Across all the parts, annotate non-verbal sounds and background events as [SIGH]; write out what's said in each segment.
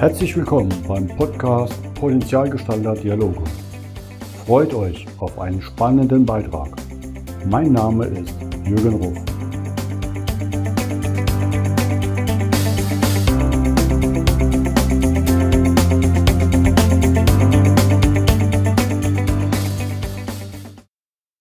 Herzlich willkommen beim Podcast Potenzialgestalter Dialoge. Freut euch auf einen spannenden Beitrag. Mein Name ist Jürgen Ruf.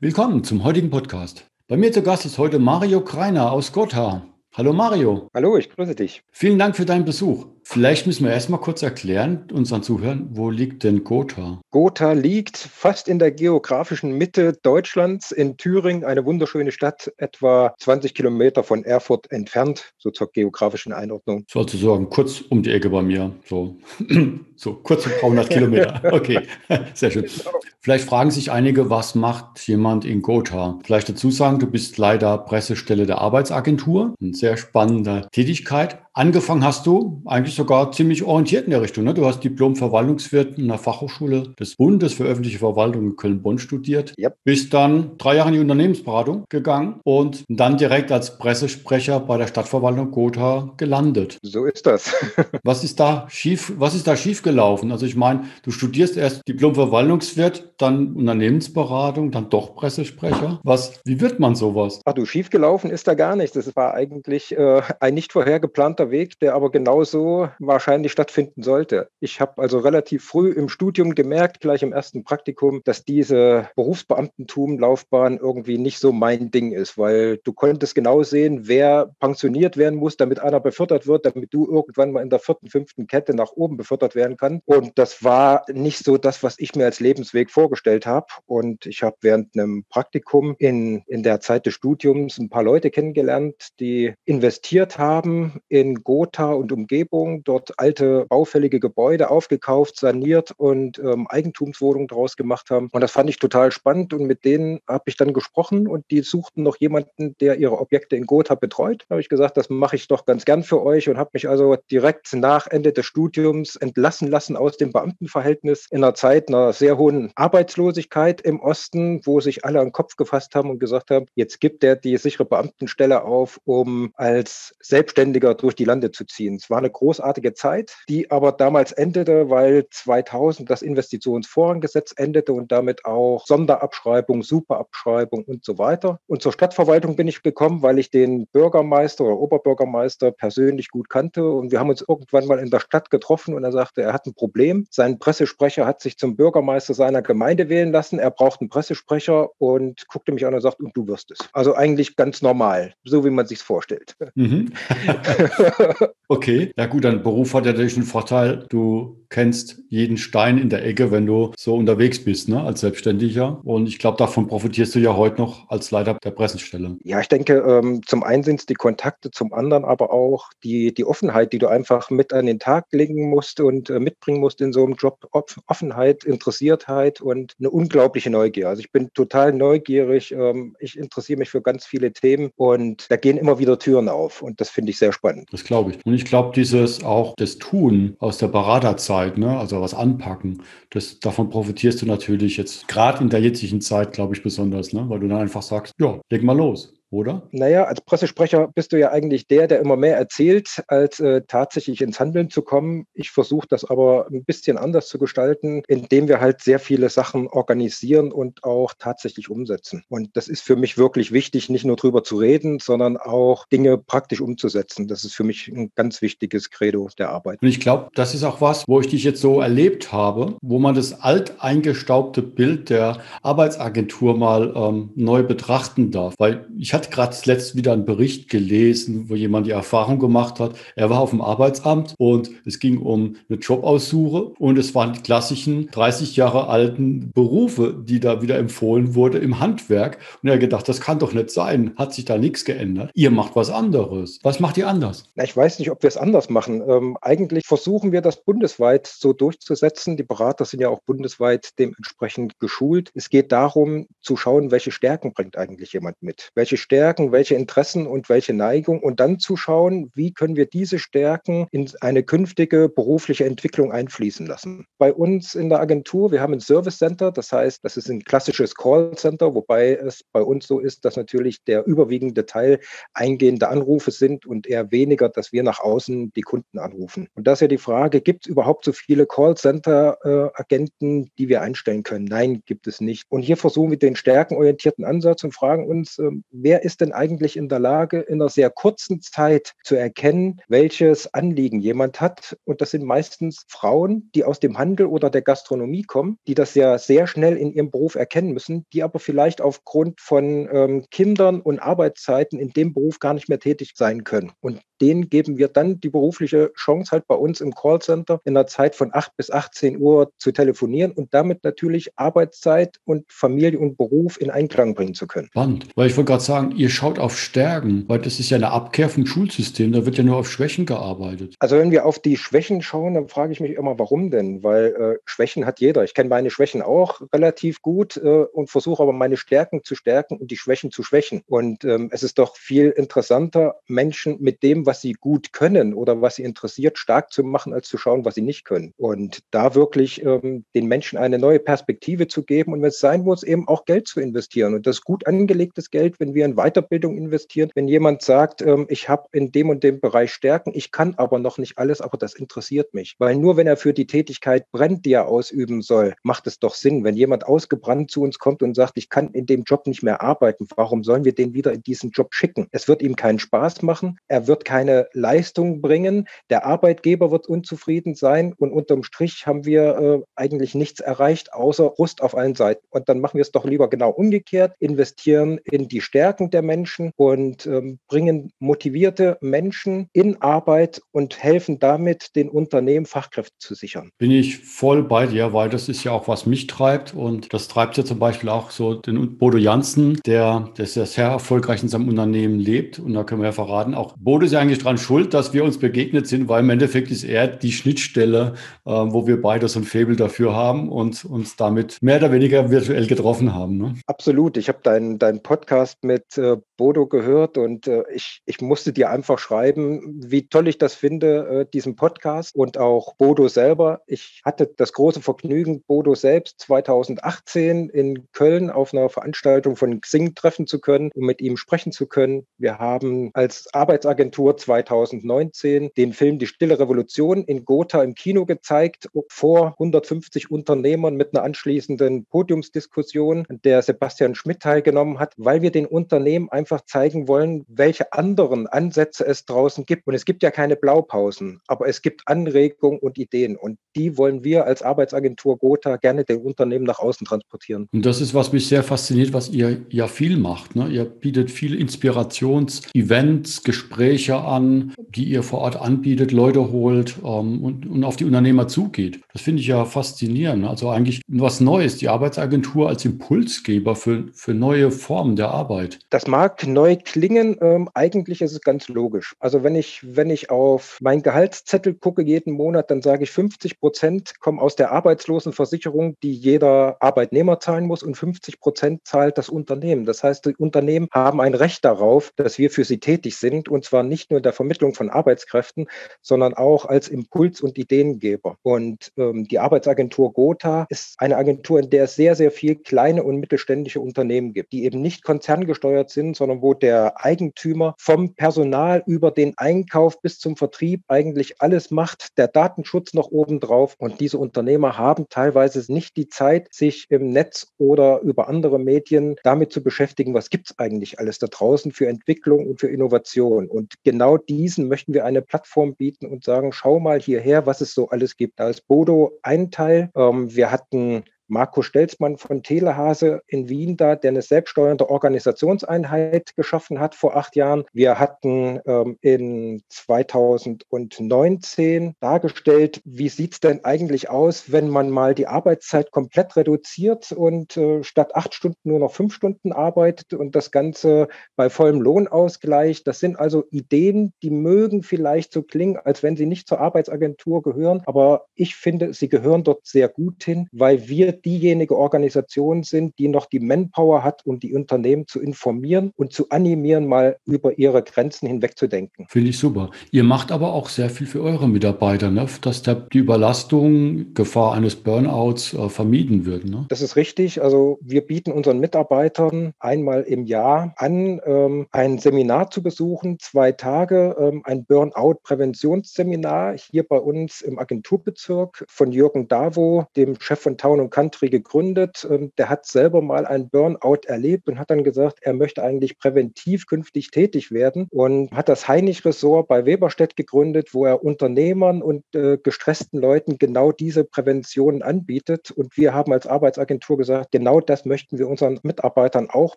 Willkommen zum heutigen Podcast. Bei mir zu Gast ist heute Mario Kreiner aus Gotha. Hallo Mario. Hallo, ich grüße dich. Vielen Dank für deinen Besuch. Vielleicht müssen wir erstmal kurz erklären, unseren Zuhörern, wo liegt denn Gotha? Gotha liegt fast in der geografischen Mitte Deutschlands in Thüringen, eine wunderschöne Stadt, etwa 20 Kilometer von Erfurt entfernt, so zur geografischen Einordnung. Sozusagen kurz um die Ecke bei mir, so, [CLEARS THROAT] so kurz um 100 [LAUGHS] Kilometer. Okay, [LAUGHS] sehr schön. Genau. Vielleicht fragen sich einige, was macht jemand in Gotha? Vielleicht dazu sagen, du bist leider Pressestelle der Arbeitsagentur, eine sehr spannende Tätigkeit. Angefangen hast du eigentlich sogar ziemlich orientiert in der Richtung. Ne? Du hast Diplom-Verwaltungswirt in der Fachhochschule des Bundes für öffentliche Verwaltung in Köln-Bonn studiert. Yep. Bist dann drei Jahre in die Unternehmensberatung gegangen und dann direkt als Pressesprecher bei der Stadtverwaltung Gotha gelandet. So ist das. [LAUGHS] was ist da schief, was ist da schief gelaufen? Also ich meine, du studierst erst Diplom-Verwaltungswirt, dann Unternehmensberatung, dann doch Pressesprecher. Was, wie wird man sowas? Ach du, schief gelaufen ist da gar nichts. Das war eigentlich äh, ein nicht vorher geplanter Weg, der aber genauso wahrscheinlich stattfinden sollte. Ich habe also relativ früh im Studium gemerkt, gleich im ersten Praktikum, dass diese Berufsbeamtentum-Laufbahn irgendwie nicht so mein Ding ist, weil du konntest genau sehen, wer pensioniert werden muss, damit einer befördert wird, damit du irgendwann mal in der vierten, fünften Kette nach oben befördert werden kann. Und das war nicht so das, was ich mir als Lebensweg vorgestellt habe. Und ich habe während einem Praktikum in, in der Zeit des Studiums ein paar Leute kennengelernt, die investiert haben in Gotha und Umgebung, dort alte baufällige Gebäude aufgekauft, saniert und ähm, Eigentumswohnungen daraus gemacht haben. Und das fand ich total spannend und mit denen habe ich dann gesprochen und die suchten noch jemanden, der ihre Objekte in Gotha betreut. Da habe ich gesagt, das mache ich doch ganz gern für euch und habe mich also direkt nach Ende des Studiums entlassen lassen aus dem Beamtenverhältnis in einer Zeit einer sehr hohen Arbeitslosigkeit im Osten, wo sich alle an den Kopf gefasst haben und gesagt haben, jetzt gibt er die sichere Beamtenstelle auf, um als Selbstständiger durch die Lande zu ziehen. Es war eine großartige Zeit, die aber damals endete, weil 2000 das Investitionsvorranggesetz endete und damit auch Sonderabschreibung, Superabschreibung und so weiter. Und zur Stadtverwaltung bin ich gekommen, weil ich den Bürgermeister oder Oberbürgermeister persönlich gut kannte und wir haben uns irgendwann mal in der Stadt getroffen und er sagte, er hat ein Problem. Sein Pressesprecher hat sich zum Bürgermeister seiner Gemeinde wählen lassen. Er braucht einen Pressesprecher und guckte mich an und sagt, und du wirst es. Also eigentlich ganz normal, so wie man sich vorstellt. Mhm. [LAUGHS] [LAUGHS] okay, ja gut, dein Beruf hat ja natürlich einen Vorteil. Du kennst jeden Stein in der Ecke, wenn du so unterwegs bist, ne, als Selbstständiger. Und ich glaube, davon profitierst du ja heute noch als Leiter der Pressestelle. Ja, ich denke, ähm, zum einen sind es die Kontakte, zum anderen aber auch die, die Offenheit, die du einfach mit an den Tag legen musst und äh, mitbringen musst in so einem Job. Offenheit, Interessiertheit und eine unglaubliche Neugier. Also ich bin total neugierig. Ähm, ich interessiere mich für ganz viele Themen und da gehen immer wieder Türen auf und das finde ich sehr spannend. Das glaube ich. Und ich glaube, dieses auch das Tun aus der Beraterzeit, ne, also was anpacken, das, davon profitierst du natürlich jetzt gerade in der jetzigen Zeit, glaube ich, besonders, ne, weil du dann einfach sagst, ja, leg mal los oder? Naja, als Pressesprecher bist du ja eigentlich der, der immer mehr erzählt, als äh, tatsächlich ins Handeln zu kommen. Ich versuche das aber ein bisschen anders zu gestalten, indem wir halt sehr viele Sachen organisieren und auch tatsächlich umsetzen. Und das ist für mich wirklich wichtig, nicht nur drüber zu reden, sondern auch Dinge praktisch umzusetzen. Das ist für mich ein ganz wichtiges Credo der Arbeit. Und ich glaube, das ist auch was, wo ich dich jetzt so erlebt habe, wo man das alteingestaubte Bild der Arbeitsagentur mal ähm, neu betrachten darf. Weil ich hatte hatte gerade letzt wieder einen Bericht gelesen, wo jemand die Erfahrung gemacht hat. Er war auf dem Arbeitsamt und es ging um eine Jobaussuche und es waren die klassischen 30 Jahre alten Berufe, die da wieder empfohlen wurde im Handwerk. Und er hat gedacht, das kann doch nicht sein. Hat sich da nichts geändert. Ihr macht was anderes. Was macht ihr anders? Ich weiß nicht, ob wir es anders machen. Ähm, eigentlich versuchen wir das bundesweit so durchzusetzen. Die Berater sind ja auch bundesweit dementsprechend geschult. Es geht darum, zu schauen, welche Stärken bringt eigentlich jemand mit. Welche Stärken, welche Interessen und welche Neigung und dann zu schauen, wie können wir diese Stärken in eine künftige berufliche Entwicklung einfließen lassen. Bei uns in der Agentur, wir haben ein Service Center, das heißt, das ist ein klassisches Call Center, wobei es bei uns so ist, dass natürlich der überwiegende Teil eingehende Anrufe sind und eher weniger, dass wir nach außen die Kunden anrufen. Und da ist ja die Frage, gibt es überhaupt so viele Call Center äh, Agenten, die wir einstellen können? Nein, gibt es nicht. Und hier versuchen wir den stärkenorientierten Ansatz und fragen uns, äh, ist denn eigentlich in der Lage, in einer sehr kurzen Zeit zu erkennen, welches Anliegen jemand hat? Und das sind meistens Frauen, die aus dem Handel oder der Gastronomie kommen, die das ja sehr schnell in ihrem Beruf erkennen müssen, die aber vielleicht aufgrund von ähm, Kindern und Arbeitszeiten in dem Beruf gar nicht mehr tätig sein können. Und denen geben wir dann die berufliche Chance, halt bei uns im Callcenter in der Zeit von 8 bis 18 Uhr zu telefonieren und damit natürlich Arbeitszeit und Familie und Beruf in Einklang bringen zu können. Spannend, weil ich wollte gerade sagen, ihr schaut auf Stärken, weil das ist ja eine Abkehr vom Schulsystem, da wird ja nur auf Schwächen gearbeitet. Also wenn wir auf die Schwächen schauen, dann frage ich mich immer, warum denn? Weil äh, Schwächen hat jeder. Ich kenne meine Schwächen auch relativ gut äh, und versuche aber meine Stärken zu stärken und die Schwächen zu schwächen. Und ähm, es ist doch viel interessanter, Menschen mit dem, was sie gut können oder was sie interessiert, stark zu machen, als zu schauen, was sie nicht können. Und da wirklich ähm, den Menschen eine neue Perspektive zu geben und wenn es sein muss, eben auch Geld zu investieren. Und das gut angelegtes Geld, wenn wir in Weiterbildung investieren, wenn jemand sagt, ähm, ich habe in dem und dem Bereich Stärken, ich kann aber noch nicht alles, aber das interessiert mich. Weil nur wenn er für die Tätigkeit brennt, die er ausüben soll, macht es doch Sinn. Wenn jemand ausgebrannt zu uns kommt und sagt, ich kann in dem Job nicht mehr arbeiten, warum sollen wir den wieder in diesen Job schicken? Es wird ihm keinen Spaß machen, er wird keine Leistung bringen, der Arbeitgeber wird unzufrieden sein und unterm Strich haben wir äh, eigentlich nichts erreicht, außer Rust auf allen Seiten. Und dann machen wir es doch lieber genau umgekehrt, investieren in die Stärken der Menschen und ähm, bringen motivierte Menschen in Arbeit und helfen damit, den Unternehmen Fachkräfte zu sichern. Bin ich voll bei dir, weil das ist ja auch, was mich treibt und das treibt ja zum Beispiel auch so den Bodo Jansen, der, der sehr, erfolgreich in seinem Unternehmen lebt und da können wir ja verraten, auch Bodo ist ja eigentlich dran schuld, dass wir uns begegnet sind, weil im Endeffekt ist er die Schnittstelle, äh, wo wir beide so ein Faible dafür haben und uns damit mehr oder weniger virtuell getroffen haben. Ne? Absolut. Ich habe deinen dein Podcast mit äh, Bodo gehört und äh, ich, ich musste dir einfach schreiben, wie toll ich das finde, äh, diesen Podcast und auch Bodo selber. Ich hatte das große Vergnügen, Bodo selbst 2018 in Köln auf einer Veranstaltung von Xing treffen zu können, um mit ihm sprechen zu können. Wir haben als Arbeitsagentur 2019 den Film Die Stille Revolution in Gotha im Kino gezeigt, vor 150 Unternehmern mit einer anschließenden Podiumsdiskussion, der Sebastian Schmidt teilgenommen hat, weil wir den Unternehmen einfach zeigen wollen, welche anderen Ansätze es draußen gibt. Und es gibt ja keine Blaupausen, aber es gibt Anregungen und Ideen. Und die wollen wir als Arbeitsagentur Gotha gerne den Unternehmen nach außen transportieren. Und das ist, was mich sehr fasziniert, was ihr ja viel macht. Ne? Ihr bietet viele Inspirations-Events, Gespräche an, die ihr vor Ort anbietet, Leute holt ähm, und, und auf die Unternehmer zugeht. Das finde ich ja faszinierend. Also eigentlich was Neues, die Arbeitsagentur als Impulsgeber für, für neue Formen der Arbeit. Das mag neu klingen, ähm, eigentlich ist es ganz logisch. Also wenn ich, wenn ich auf meinen Gehaltszettel gucke jeden Monat, dann sage ich 50 Prozent kommen aus der Arbeitslosenversicherung, die jeder Arbeitnehmer zahlen muss und 50 Prozent zahlt das Unternehmen. Das heißt, die Unternehmen haben ein Recht darauf, dass wir für sie tätig sind und zwar nicht nur in der Vermittlung von Arbeitskräften, sondern auch als Impuls- und Ideengeber. Und ähm, die Arbeitsagentur Gotha ist eine Agentur, in der es sehr, sehr viel kleine und mittelständische Unternehmen gibt, die eben nicht konzerngesteuert sind, sondern wo der Eigentümer vom Personal über den Einkauf bis zum Vertrieb eigentlich alles macht, der Datenschutz noch obendrauf. Und diese Unternehmer haben teilweise nicht die Zeit, sich im Netz oder über andere Medien damit zu beschäftigen, was gibt es eigentlich alles da draußen für Entwicklung und für Innovation. Und genau diesen möchten wir eine Plattform bieten und sagen, schau mal hierher, was es so alles gibt. Da ist Bodo ein Teil. Ähm, wir hatten Marco Stelzmann von Telehase in Wien da, der eine selbststeuernde Organisationseinheit geschaffen hat vor acht Jahren. Wir hatten ähm, in 2019 dargestellt, wie sieht es denn eigentlich aus, wenn man mal die Arbeitszeit komplett reduziert und äh, statt acht Stunden nur noch fünf Stunden arbeitet und das Ganze bei vollem Lohnausgleich. Das sind also Ideen, die mögen vielleicht so klingen, als wenn sie nicht zur Arbeitsagentur gehören, aber ich finde, sie gehören dort sehr gut hin, weil wir diejenige Organisation sind, die noch die Manpower hat, um die Unternehmen zu informieren und zu animieren, mal über ihre Grenzen hinwegzudenken. Finde ich super. Ihr macht aber auch sehr viel für eure Mitarbeiter, ne? dass der, die Überlastung, Gefahr eines Burnouts äh, vermieden wird. Ne? Das ist richtig. Also wir bieten unseren Mitarbeitern einmal im Jahr an, ähm, ein Seminar zu besuchen, zwei Tage, ähm, ein Burnout-Präventionsseminar hier bei uns im Agenturbezirk von Jürgen Davo, dem Chef von Town und Country, gegründet. Ähm, der hat selber mal ein Burnout erlebt und hat dann gesagt, er möchte eigentlich präventiv künftig tätig werden und hat das Heinrich-Ressort bei Weberstedt gegründet, wo er Unternehmern und äh, gestressten Leuten genau diese Prävention anbietet. Und wir haben als Arbeitsagentur gesagt, genau das möchten wir unseren Mitarbeitern auch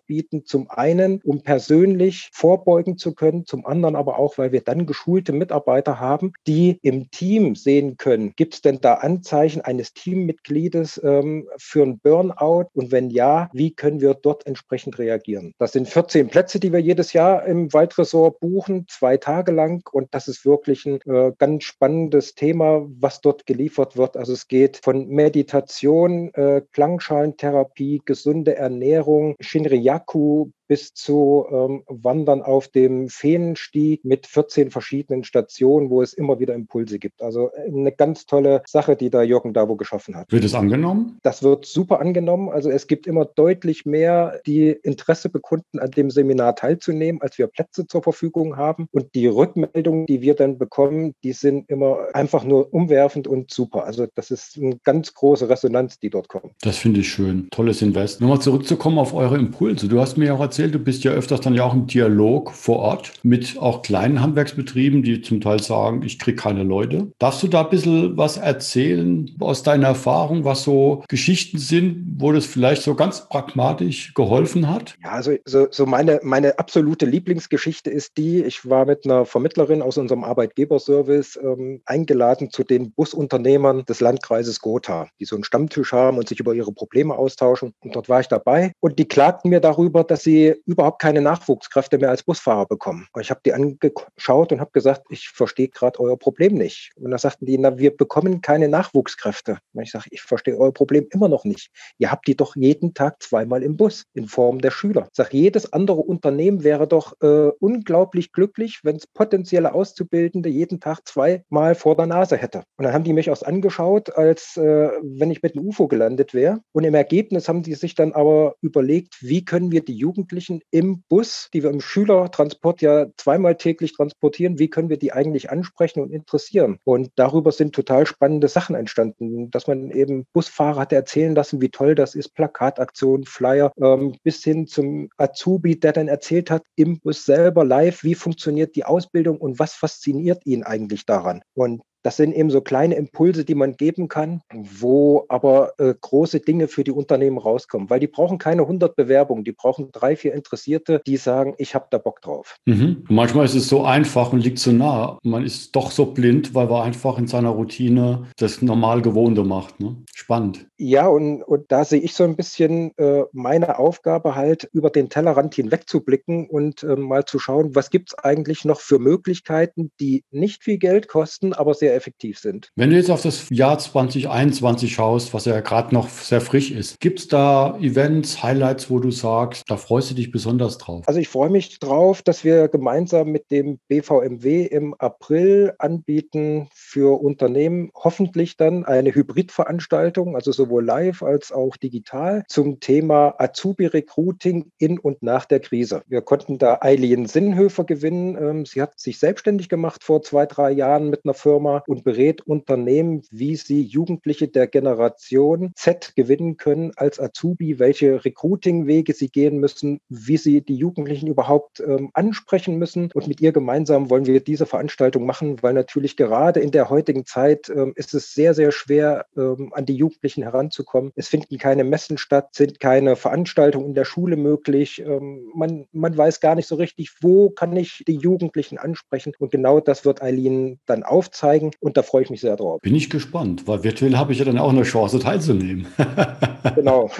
bieten. Zum einen, um persönlich vorbeugen zu können, zum anderen aber auch, weil wir dann geschulte Mitarbeiter haben, die im Team sehen können, gibt es denn da Anzeichen eines Teammitgliedes ähm, für ein Burnout? Und wenn ja, wie können wir dort entsprechend reagieren? Das sind 14 Plätze, die wir jedes Jahr im Waldressort buchen, zwei Tage lang. Und das ist wirklich ein äh, ganz spannendes Thema, was dort geliefert wird. Also es geht von Meditation, äh, Klangschalentherapie, gesunde Ernährung, Shinryaku bis zu ähm, Wandern auf dem Feenstieg mit 14 verschiedenen Stationen, wo es immer wieder Impulse gibt. Also äh, eine ganz tolle Sache, die da Jürgen Davo geschaffen hat. Wird es angenommen? Das wird super angenommen. Also es gibt immer deutlich mehr, die Interesse bekunden, an dem Seminar teilzunehmen, als wir Plätze zur Verfügung haben. Und die Rückmeldungen, die wir dann bekommen, die sind immer einfach nur umwerfend und super. Also das ist eine ganz große Resonanz, die dort kommt. Das finde ich schön. Tolles Invest. Nochmal zurückzukommen auf eure Impulse. Du hast mir ja auch erzählt, du bist ja öfters dann ja auch im Dialog vor Ort mit auch kleinen Handwerksbetrieben, die zum Teil sagen, ich kriege keine Leute. Darfst du da ein bisschen was erzählen aus deiner Erfahrung, was so Geschichten sind, wo das vielleicht so ganz pragmatisch geholfen hat? Ja, also so, so meine, meine absolute Lieblingsgeschichte ist die, ich war mit einer Vermittlerin aus unserem Arbeitgeberservice ähm, eingeladen zu den Busunternehmern des Landkreises Gotha, die so einen Stammtisch haben und sich über ihre Probleme austauschen. Und dort war ich dabei und die klagten mir darüber, dass sie überhaupt keine Nachwuchskräfte mehr als Busfahrer bekommen. Und ich habe die angeschaut und habe gesagt, ich verstehe gerade euer Problem nicht. Und da sagten die, na, wir bekommen keine Nachwuchskräfte. Und ich sage, ich verstehe euer Problem immer noch nicht. Ihr habt die doch jeden Tag zweimal im Bus in Form der Schüler. Ich sage, jedes andere Unternehmen wäre doch äh, unglaublich glücklich, wenn es potenzielle Auszubildende jeden Tag zweimal vor der Nase hätte. Und dann haben die mich auch angeschaut, als äh, wenn ich mit einem UFO gelandet wäre. Und im Ergebnis haben die sich dann aber überlegt, wie können wir die Jugendlichen im Bus, die wir im Schülertransport ja zweimal täglich transportieren, wie können wir die eigentlich ansprechen und interessieren? Und darüber sind total spannende Sachen entstanden, dass man eben Busfahrer hat erzählen lassen, wie toll das ist, Plakataktionen, Flyer, ähm, bis hin zum Azubi, der dann erzählt hat, im Bus selber live, wie funktioniert die Ausbildung und was fasziniert ihn eigentlich daran. Und das sind eben so kleine Impulse, die man geben kann, wo aber äh, große Dinge für die Unternehmen rauskommen, weil die brauchen keine 100 Bewerbungen, die brauchen drei, vier Interessierte, die sagen, ich habe da Bock drauf. Mhm. Manchmal ist es so einfach und liegt so nah. Man ist doch so blind, weil man einfach in seiner Routine das normal Gewohnte macht. Ne? Spannend. Ja, und, und da sehe ich so ein bisschen äh, meine Aufgabe halt, über den Tellerrand hinweg zu blicken und äh, mal zu schauen, was gibt es eigentlich noch für Möglichkeiten, die nicht viel Geld kosten, aber sehr effektiv sind. Wenn du jetzt auf das Jahr 2021 schaust, was ja gerade noch sehr frisch ist, gibt es da Events, Highlights, wo du sagst, da freust du dich besonders drauf? Also ich freue mich drauf, dass wir gemeinsam mit dem BVMW im April anbieten für Unternehmen hoffentlich dann eine Hybridveranstaltung, also sowohl live als auch digital zum Thema Azubi-Recruiting in und nach der Krise. Wir konnten da Eileen Sinnhöfer gewinnen. Ähm, sie hat sich selbstständig gemacht vor zwei, drei Jahren mit einer Firma und berät Unternehmen, wie sie Jugendliche der Generation Z gewinnen können als Azubi, welche Recruiting-Wege sie gehen müssen, wie sie die Jugendlichen überhaupt ähm, ansprechen müssen. Und mit ihr gemeinsam wollen wir diese Veranstaltung machen, weil natürlich gerade in der heutigen Zeit ähm, ist es sehr, sehr schwer, ähm, an die Jugendlichen heranzukommen. Es finden keine Messen statt, sind keine Veranstaltungen in der Schule möglich. Ähm, man, man weiß gar nicht so richtig, wo kann ich die Jugendlichen ansprechen. Und genau das wird Eileen dann aufzeigen und da freue ich mich sehr drauf. Bin ich gespannt, weil virtuell habe ich ja dann auch eine Chance teilzunehmen. [LAUGHS] genau.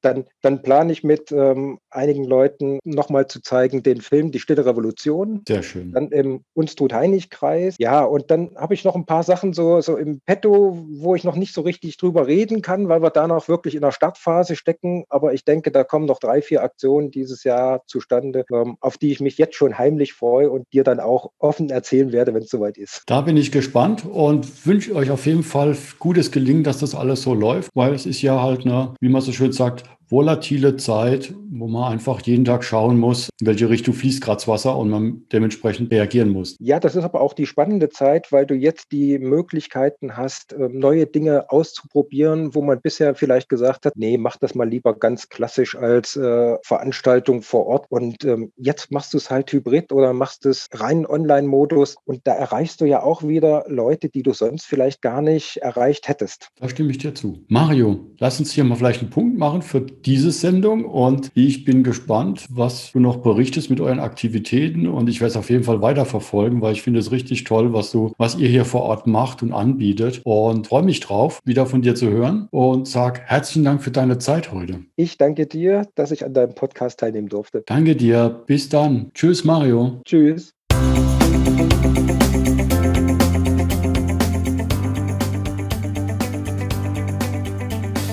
Dann, dann plane ich mit ähm, einigen Leuten nochmal zu zeigen den Film Die Stille Revolution. Sehr schön. Dann im Unstrut-Heinig-Kreis. Ja, und dann habe ich noch ein paar Sachen so, so im Petto, wo ich noch nicht so richtig drüber reden kann, weil wir da noch wirklich in der Startphase stecken. Aber ich denke, da kommen noch drei, vier Aktionen dieses Jahr zustande, ähm, auf die ich mich jetzt schon heimlich freue und dir dann auch offen erzählen werde, wenn es soweit ist. Da bin ich gespannt und wünsche euch auf jeden Fall gutes Gelingen, dass das alles so läuft, weil es ist ja halt eine, wie man so schön sagt, volatile Zeit, wo man einfach jeden Tag schauen muss, in welche Richtung fließt gerade das Wasser und man dementsprechend reagieren muss. Ja, das ist aber auch die spannende Zeit, weil du jetzt die Möglichkeiten hast, ähm, neue Dinge auszuprobieren, wo man bisher vielleicht gesagt hat, nee, mach das mal lieber ganz klassisch als äh, Veranstaltung vor Ort. Und ähm, jetzt machst du es halt hybrid oder machst es rein Online-Modus und da erreichst du ja auch wieder Leute, die du sonst vielleicht gar nicht erreicht hättest. Da stimme ich dir zu. Mario, lass uns hier mal vielleicht einen Punkt machen für diese Sendung und ich bin gespannt, was du noch berichtest mit euren Aktivitäten und ich werde es auf jeden Fall weiterverfolgen, weil ich finde es richtig toll, was du, was ihr hier vor Ort macht und anbietet und freue mich drauf, wieder von dir zu hören und sag herzlichen Dank für deine Zeit heute. Ich danke dir, dass ich an deinem Podcast teilnehmen durfte. Danke dir. Bis dann. Tschüss, Mario. Tschüss.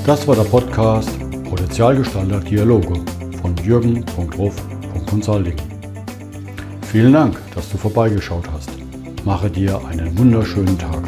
Das war der Podcast Potenzialgestalter Dialoge von jürgen.ruf.consulting. Vielen Dank, dass du vorbeigeschaut hast. Mache dir einen wunderschönen Tag.